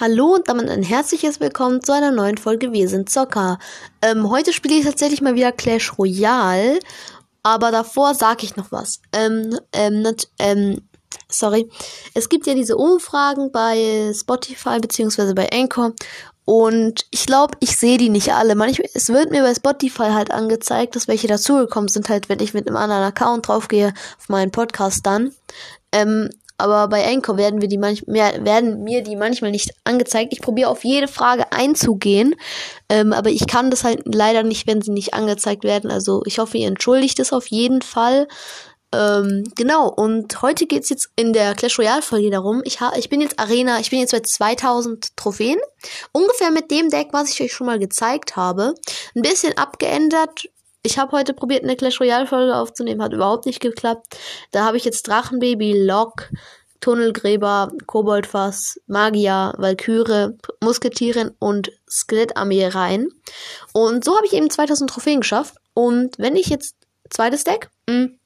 Hallo und damit ein herzliches Willkommen zu einer neuen Folge Wir sind Zocker. Ähm, heute spiele ich tatsächlich mal wieder Clash Royale, aber davor sage ich noch was. Ähm, ähm, not, ähm, sorry. Es gibt ja diese Umfragen bei Spotify beziehungsweise bei Anchor und ich glaube, ich sehe die nicht alle. Manchmal, es wird mir bei Spotify halt angezeigt, dass welche dazugekommen sind, halt, wenn ich mit einem anderen Account draufgehe auf meinen Podcast dann. Ähm, aber bei Anchor werden wir die manchmal werden mir die manchmal nicht angezeigt. Ich probiere auf jede Frage einzugehen, ähm, aber ich kann das halt leider nicht, wenn sie nicht angezeigt werden. Also ich hoffe, ihr entschuldigt es auf jeden Fall. Ähm, genau, und heute geht's jetzt in der Clash Royale Folge darum. Ich, ha ich bin jetzt Arena, ich bin jetzt bei 2000 Trophäen. Ungefähr mit dem Deck, was ich euch schon mal gezeigt habe. Ein bisschen abgeändert, ich habe heute probiert, eine Clash Royale Folge aufzunehmen, hat überhaupt nicht geklappt. Da habe ich jetzt Drachenbaby, Lok, Tunnelgräber, Koboldfass, Magier, Valkyrie, Musketierin und Skelettarmee rein. Und so habe ich eben 2000 Trophäen geschafft. Und wenn ich jetzt zweites Deck, mh, hm,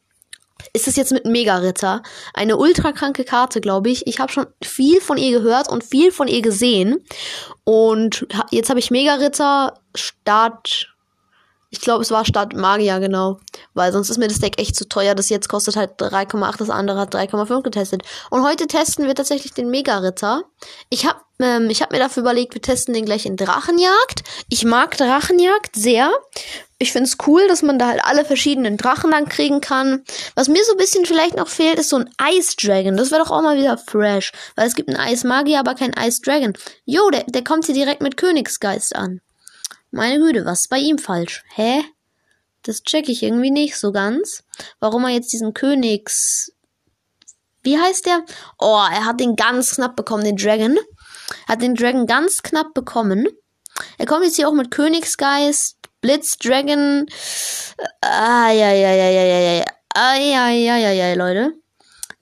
ist es jetzt mit Mega-Ritter. Eine ultra kranke Karte, glaube ich. Ich habe schon viel von ihr gehört und viel von ihr gesehen. Und jetzt habe ich Mega-Ritter, Start ich glaube, es war statt Magier, genau. Weil sonst ist mir das Deck echt zu teuer. Das jetzt kostet halt 3,8, das andere hat 3,5 getestet. Und heute testen wir tatsächlich den Mega-Ritter. Ich habe ähm, ich hab mir dafür überlegt, wir testen den gleich in Drachenjagd. Ich mag Drachenjagd sehr. Ich find's cool, dass man da halt alle verschiedenen Drachen dann kriegen kann. Was mir so ein bisschen vielleicht noch fehlt, ist so ein Ice Dragon. Das wäre doch auch mal wieder fresh. Weil es gibt einen Ice Magier, aber kein Ice Dragon. Jo, der, der kommt hier direkt mit Königsgeist an. Meine Güte, was ist bei ihm falsch? Hä? Das check ich irgendwie nicht so ganz. Warum er jetzt diesen Königs. Wie heißt der? Oh, er hat den ganz knapp bekommen, den Dragon. Hat den Dragon ganz knapp bekommen. Er kommt jetzt hier auch mit Königsgeist, Blitz, Dragon. Ah, ja, ja, ja, ja, ja, ja. Ah, ja, ja, ja, ja, Leute.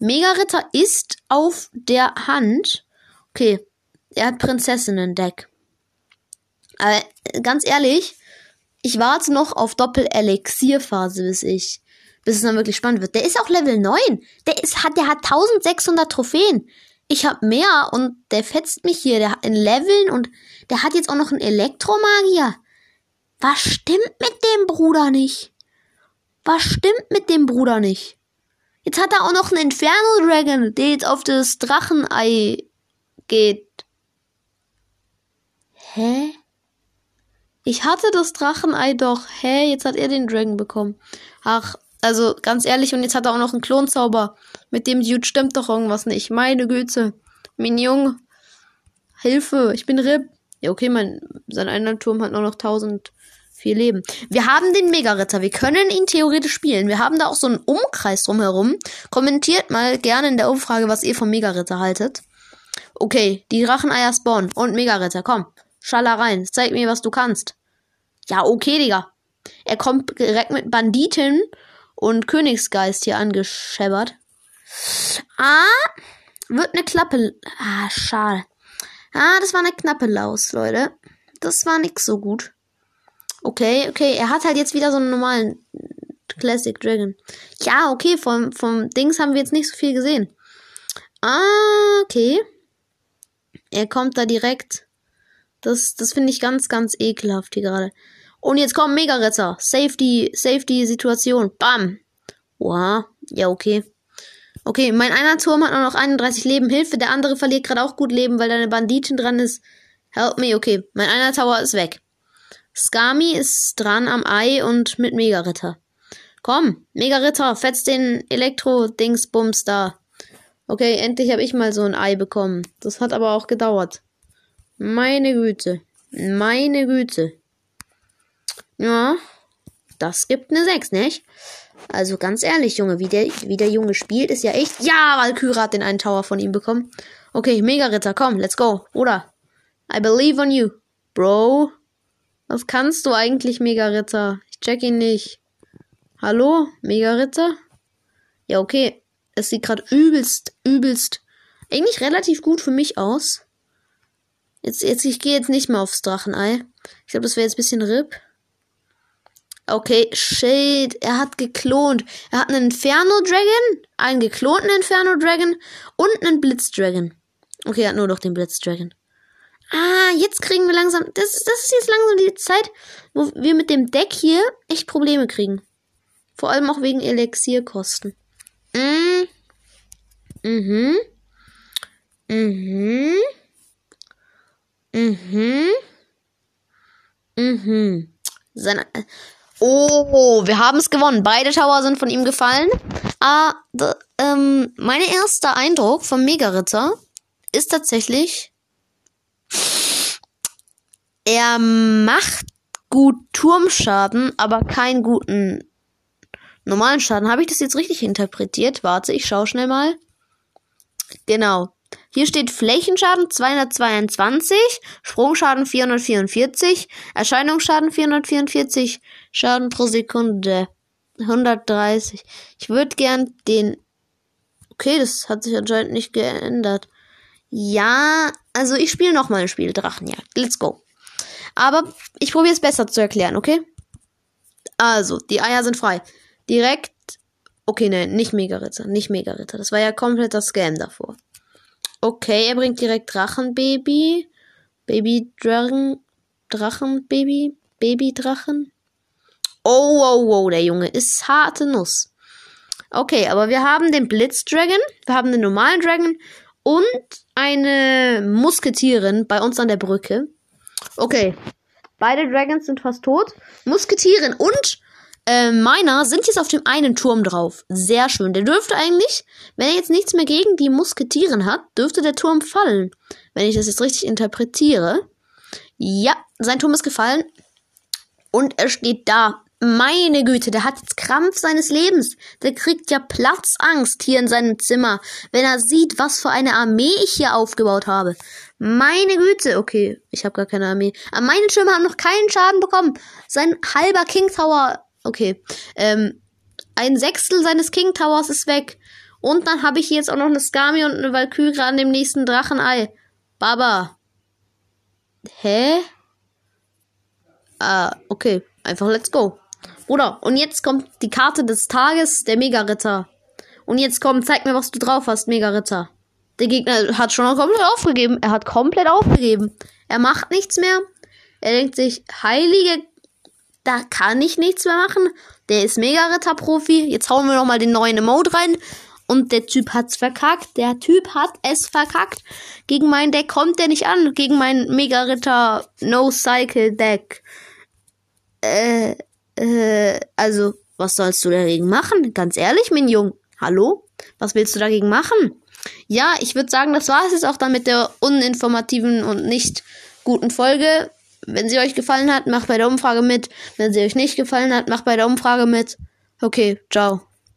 Mega-Ritter ist auf der Hand. Okay, er hat Prinzessinnen-Deck. Aber ganz ehrlich, ich warte noch auf Doppel-Elixier-Phase, bis ich, bis es dann wirklich spannend wird. Der ist auch Level 9. Der ist, hat, der hat 1600 Trophäen. Ich hab mehr und der fetzt mich hier. Der hat in Leveln und der hat jetzt auch noch einen Elektromagier. Was stimmt mit dem Bruder nicht? Was stimmt mit dem Bruder nicht? Jetzt hat er auch noch einen Inferno Dragon, der jetzt auf das Drachenei geht. Hä? Ich hatte das Drachenei doch. Hä, jetzt hat er den Dragon bekommen. Ach, also ganz ehrlich, und jetzt hat er auch noch einen Klonzauber. Mit dem Dude stimmt doch irgendwas nicht. Meine Güte. Junge. Hilfe, ich bin RIP. Ja, okay, mein, sein einer Turm hat nur noch 1004 Leben. Wir haben den Mega-Ritter. Wir können ihn theoretisch spielen. Wir haben da auch so einen Umkreis drumherum. Kommentiert mal gerne in der Umfrage, was ihr vom Mega-Ritter haltet. Okay, die Dracheneier spawnen. Und Mega-Ritter, komm. Schaller rein. Zeig mir, was du kannst. Ja, okay, Digga. Er kommt direkt mit Banditen und Königsgeist hier angescheppert. Ah, wird eine Klappe. Ah, schade. Ah, das war eine knappe Laus, Leute. Das war nix so gut. Okay, okay. Er hat halt jetzt wieder so einen normalen Classic Dragon. Ja, okay. Vom, vom Dings haben wir jetzt nicht so viel gesehen. Ah, okay. Er kommt da direkt das, das finde ich ganz, ganz ekelhaft hier gerade. Und jetzt kommen Mega-Retter. Safety, Safety-Situation. Bam. Wow. Ja, okay. Okay, mein einer Turm hat nur noch 31 Leben. Hilfe, der andere verliert gerade auch gut Leben, weil da eine Banditin dran ist. Help me, okay. Mein einer Tower ist weg. Skami ist dran am Ei und mit Mega-Ritter. Komm, Mega-Ritter, fetz den Elektro-Dingsbums da. Okay, endlich habe ich mal so ein Ei bekommen. Das hat aber auch gedauert. Meine Güte. Meine Güte. Ja, das gibt eine 6, nicht? Also ganz ehrlich, Junge, wie der, wie der Junge spielt, ist ja echt. Ja, Valkyrie hat den einen Tower von ihm bekommen. Okay, Mega-Ritter, komm, let's go. Oder? I believe on you. Bro. Was kannst du eigentlich, Mega-Ritter? Ich check ihn nicht. Hallo, Mega-Ritter? Ja, okay. Es sieht gerade übelst, übelst, eigentlich relativ gut für mich aus. Jetzt, jetzt, ich gehe jetzt nicht mehr aufs Drachenei. Ich glaube, das wäre jetzt ein bisschen RIP. Okay, shit. Er hat geklont. Er hat einen Inferno Dragon, einen geklonten Inferno Dragon und einen Blitz Dragon. Okay, er hat nur noch den Blitz Dragon. Ah, jetzt kriegen wir langsam. Das, das ist jetzt langsam die Zeit, wo wir mit dem Deck hier echt Probleme kriegen. Vor allem auch wegen Elixierkosten. Mm. Mhm. Mhm. Mhm. Mhm. Seine, oh, wir haben es gewonnen. Beide Tower sind von ihm gefallen. Ah, the, ähm, mein erster Eindruck vom Mega-Ritter ist tatsächlich, er macht gut Turmschaden, aber keinen guten normalen Schaden. Habe ich das jetzt richtig interpretiert? Warte, ich schaue schnell mal. Genau. Hier steht Flächenschaden 222, Sprungschaden 444, Erscheinungsschaden 444, Schaden pro Sekunde 130. Ich würde gern den. Okay, das hat sich anscheinend nicht geändert. Ja, also ich spiele noch mal ein Spiel Drachenjagd. Let's go. Aber ich probiere es besser zu erklären, okay? Also, die Eier sind frei. Direkt. Okay, nein, nicht Mega-Ritter. Nicht Mega-Ritter. Das war ja komplett das Scam davor. Okay, er bringt direkt Drachenbaby. Baby Drachen. Drachenbaby. Baby-Drachen. Oh, oh, oh, der Junge ist harte Nuss. Okay, aber wir haben den Blitzdragon, wir haben den normalen Dragon und eine Musketierin bei uns an der Brücke. Okay, beide Dragons sind fast tot. Musketierin und äh, meiner sind jetzt auf dem einen Turm drauf. Sehr schön. Der dürfte eigentlich, wenn er jetzt nichts mehr gegen die Musketieren hat, dürfte der Turm fallen. Wenn ich das jetzt richtig interpretiere. Ja, sein Turm ist gefallen. Und er steht da. Meine Güte, der hat jetzt Krampf seines Lebens. Der kriegt ja Platzangst hier in seinem Zimmer, wenn er sieht, was für eine Armee ich hier aufgebaut habe. Meine Güte, okay, ich habe gar keine Armee. Aber meine Schirme haben noch keinen Schaden bekommen. Sein halber King Tower, okay, ähm, ein Sechstel seines King Towers ist weg. Und dann habe ich hier jetzt auch noch eine Skami und eine Valkyrie an dem nächsten Drachenei. Baba. Hä? Ah, okay. Einfach let's go. Bruder, und jetzt kommt die Karte des Tages, der Mega-Ritter. Und jetzt komm, zeig mir, was du drauf hast, Mega-Ritter. Der Gegner hat schon komplett aufgegeben. Er hat komplett aufgegeben. Er macht nichts mehr. Er denkt sich, heilige, da kann ich nichts mehr machen. Der ist Mega-Ritter-Profi. Jetzt hauen wir nochmal den neuen Emote rein. Und der Typ hat's verkackt. Der Typ hat es verkackt. Gegen mein Deck kommt der nicht an. Gegen mein Mega-Ritter No-Cycle-Deck. Äh, äh, also, was sollst du dagegen machen? Ganz ehrlich, mein Jung. Hallo? Was willst du dagegen machen? Ja, ich würde sagen, das war es jetzt auch dann mit der uninformativen und nicht guten Folge. Wenn sie euch gefallen hat, macht bei der Umfrage mit. Wenn sie euch nicht gefallen hat, macht bei der Umfrage mit. Okay, ciao.